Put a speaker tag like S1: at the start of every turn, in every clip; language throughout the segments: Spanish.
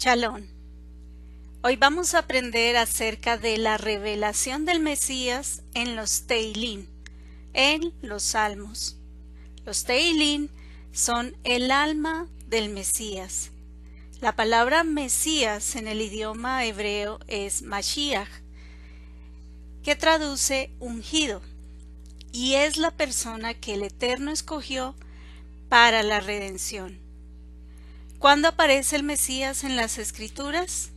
S1: Chalón. Hoy vamos a aprender acerca de la revelación del Mesías en los Teilín, en los Salmos. Los Teilín son el alma del Mesías. La palabra Mesías en el idioma hebreo es Mashiach, que traduce ungido, y es la persona que el Eterno escogió para la redención. ¿Cuándo aparece el Mesías en las Escrituras?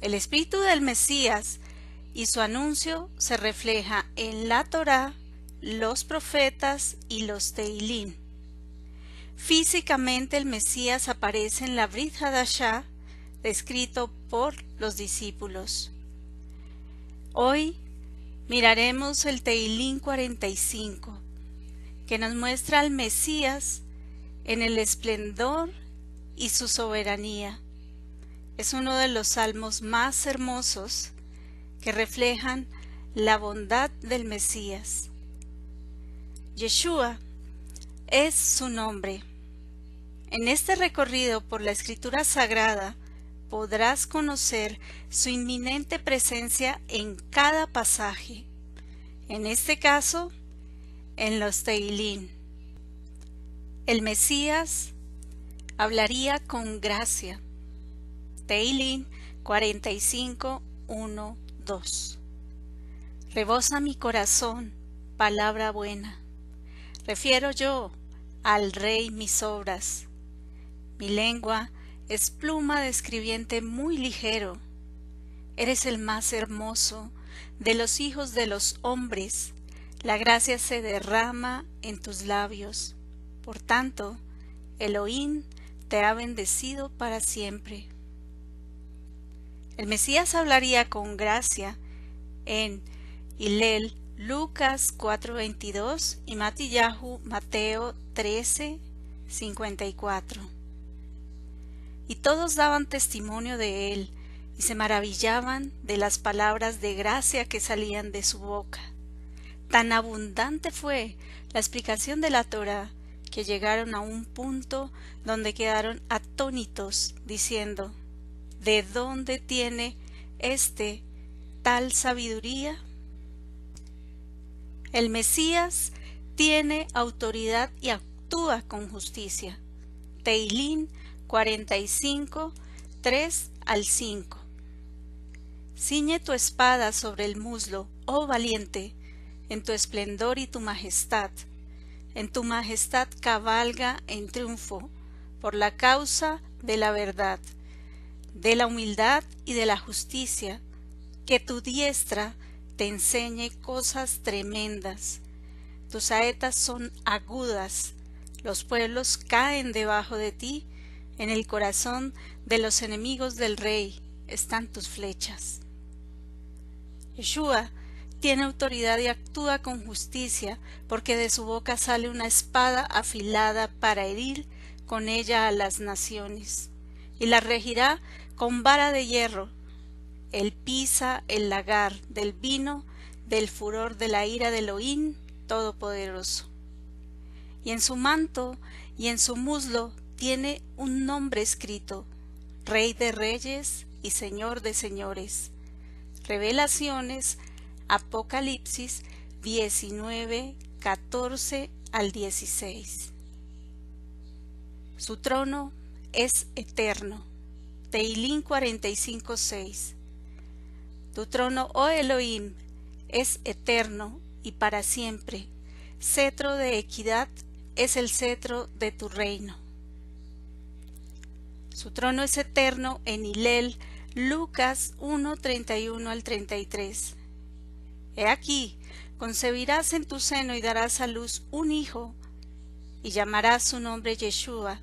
S1: El espíritu del Mesías y su anuncio se refleja en la Torá, los profetas y los Teilín. Físicamente el Mesías aparece en la Brit Hadashah, descrito por los discípulos. Hoy miraremos el Teilín 45, que nos muestra al Mesías en el esplendor y su soberanía. Es uno de los salmos más hermosos que reflejan la bondad del Mesías. Yeshua es su nombre. En este recorrido por la escritura sagrada podrás conocer su inminente presencia en cada pasaje. En este caso, en los Teilín. El Mesías hablaría con gracia. Teilín 45, 1, 2. Rebosa mi corazón, palabra buena. Refiero yo al Rey mis obras. Mi lengua es pluma de escribiente muy ligero. Eres el más hermoso de los hijos de los hombres. La gracia se derrama en tus labios. Por tanto, Elohim te ha bendecido para siempre. El Mesías hablaría con gracia en Hilel, Lucas 4:22 y Matillahu, Mateo 13:54. Y todos daban testimonio de él y se maravillaban de las palabras de gracia que salían de su boca. Tan abundante fue la explicación de la Torah que llegaron a un punto donde quedaron atónitos, diciendo ¿De dónde tiene este tal sabiduría? El Mesías tiene autoridad y actúa con justicia. Teilín 45, 3 al 5. Ciñe tu espada sobre el muslo, oh valiente, en tu esplendor y tu majestad en tu majestad cabalga en triunfo por la causa de la verdad, de la humildad y de la justicia, que tu diestra te enseñe cosas tremendas. Tus saetas son agudas, los pueblos caen debajo de ti, en el corazón de los enemigos del rey están tus flechas. Yeshua tiene autoridad y actúa con justicia, porque de su boca sale una espada afilada para herir con ella a las naciones, y la regirá con vara de hierro. Él pisa el lagar del vino del furor de la ira de Elohim Todopoderoso. Y en su manto y en su muslo tiene un nombre escrito, Rey de Reyes y Señor de Señores. Revelaciones Apocalipsis 19, 14 al 16. Su trono es eterno. Teilín 45, 6. Tu trono, oh Elohim, es eterno y para siempre. Cetro de equidad es el cetro de tu reino. Su trono es eterno en Hilel, Lucas 1, 31 al 33. He aquí, concebirás en tu seno y darás a luz un hijo, y llamarás su nombre Yeshua.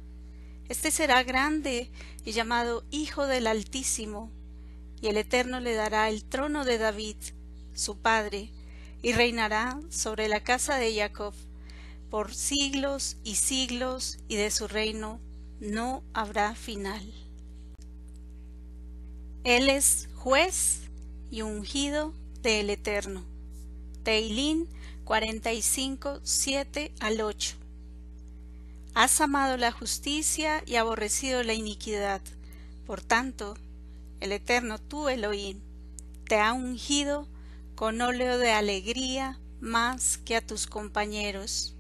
S1: Este será grande y llamado Hijo del Altísimo, y el Eterno le dará el trono de David, su padre, y reinará sobre la casa de Jacob por siglos y siglos, y de su reino no habrá final. Él es juez y ungido del Eterno. Teilín 45, 7 al 8. Has amado la justicia y aborrecido la iniquidad, Por tanto, el Eterno tu Elohim te ha ungido con óleo de alegría más que a tus compañeros.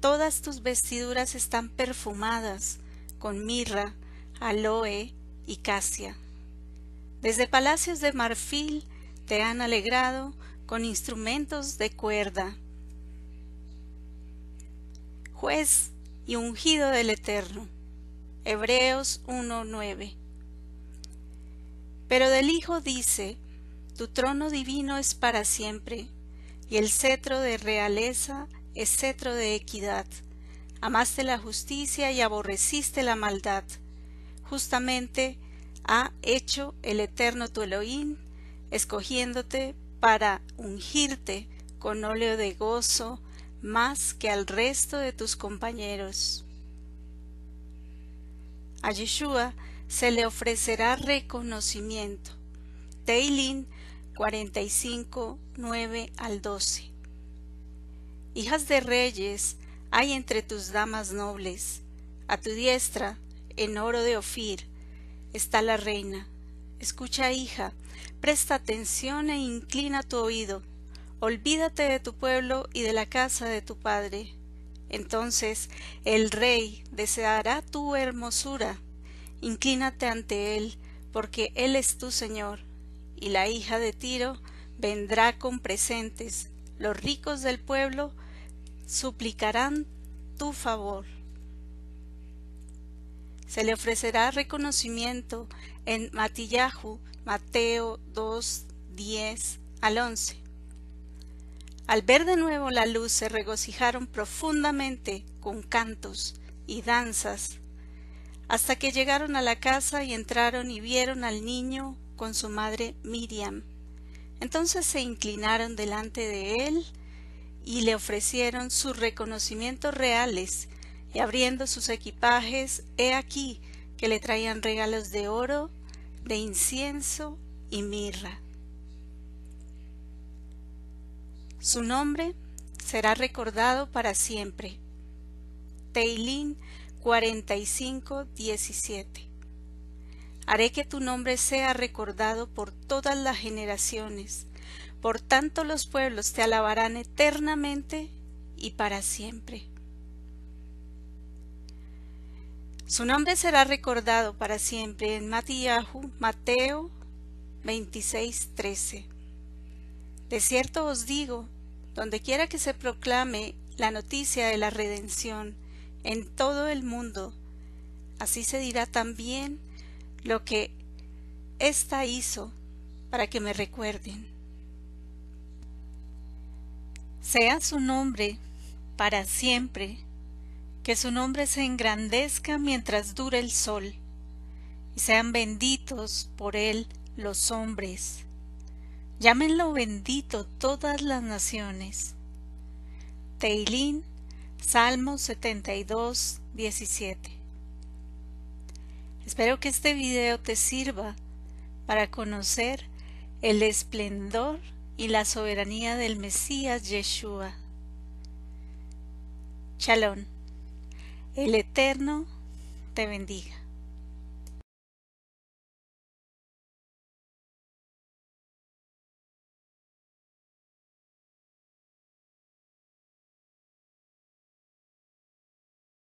S1: Todas tus vestiduras están perfumadas con mirra, aloe y casia. Desde palacios de marfil te han alegrado con instrumentos de cuerda. Juez y ungido del Eterno. Hebreos 1:9. Pero del Hijo dice, Tu trono divino es para siempre, y el cetro de realeza es cetro de equidad. Amaste la justicia y aborreciste la maldad. Justamente ha hecho el Eterno tu Elohim, escogiéndote para ungirte con óleo de gozo más que al resto de tus compañeros. A Yeshua se le ofrecerá reconocimiento. Teilín 45, 9 al 12. Hijas de reyes hay entre tus damas nobles. A tu diestra, en oro de Ofir, está la reina. Escucha, hija, presta atención e inclina tu oído. Olvídate de tu pueblo y de la casa de tu padre. Entonces el rey deseará tu hermosura. Inclínate ante él, porque él es tu Señor. Y la hija de Tiro vendrá con presentes. Los ricos del pueblo suplicarán tu favor. Se le ofrecerá reconocimiento en Matillahu, Mateo 2, 10 al 11. Al ver de nuevo la luz se regocijaron profundamente con cantos y danzas, hasta que llegaron a la casa y entraron y vieron al niño con su madre Miriam. Entonces se inclinaron delante de él y le ofrecieron sus reconocimientos reales, y abriendo sus equipajes, he aquí que le traían regalos de oro, de incienso y mirra. Su nombre será recordado para siempre. Teilín 45, 17. Haré que tu nombre sea recordado por todas las generaciones, por tanto los pueblos te alabarán eternamente y para siempre. Su nombre será recordado para siempre en Matillahu, Mateo 26, 13. De cierto os digo, donde quiera que se proclame la noticia de la redención en todo el mundo, así se dirá también lo que ésta hizo para que me recuerden. Sea su nombre para siempre, que su nombre se engrandezca mientras dure el sol, y sean benditos por él los hombres Llámenlo bendito todas las naciones. Teilín, Salmo 72, 17. Espero que este video te sirva para conocer el esplendor y la soberanía del Mesías Yeshua. Shalom. El Eterno te bendiga.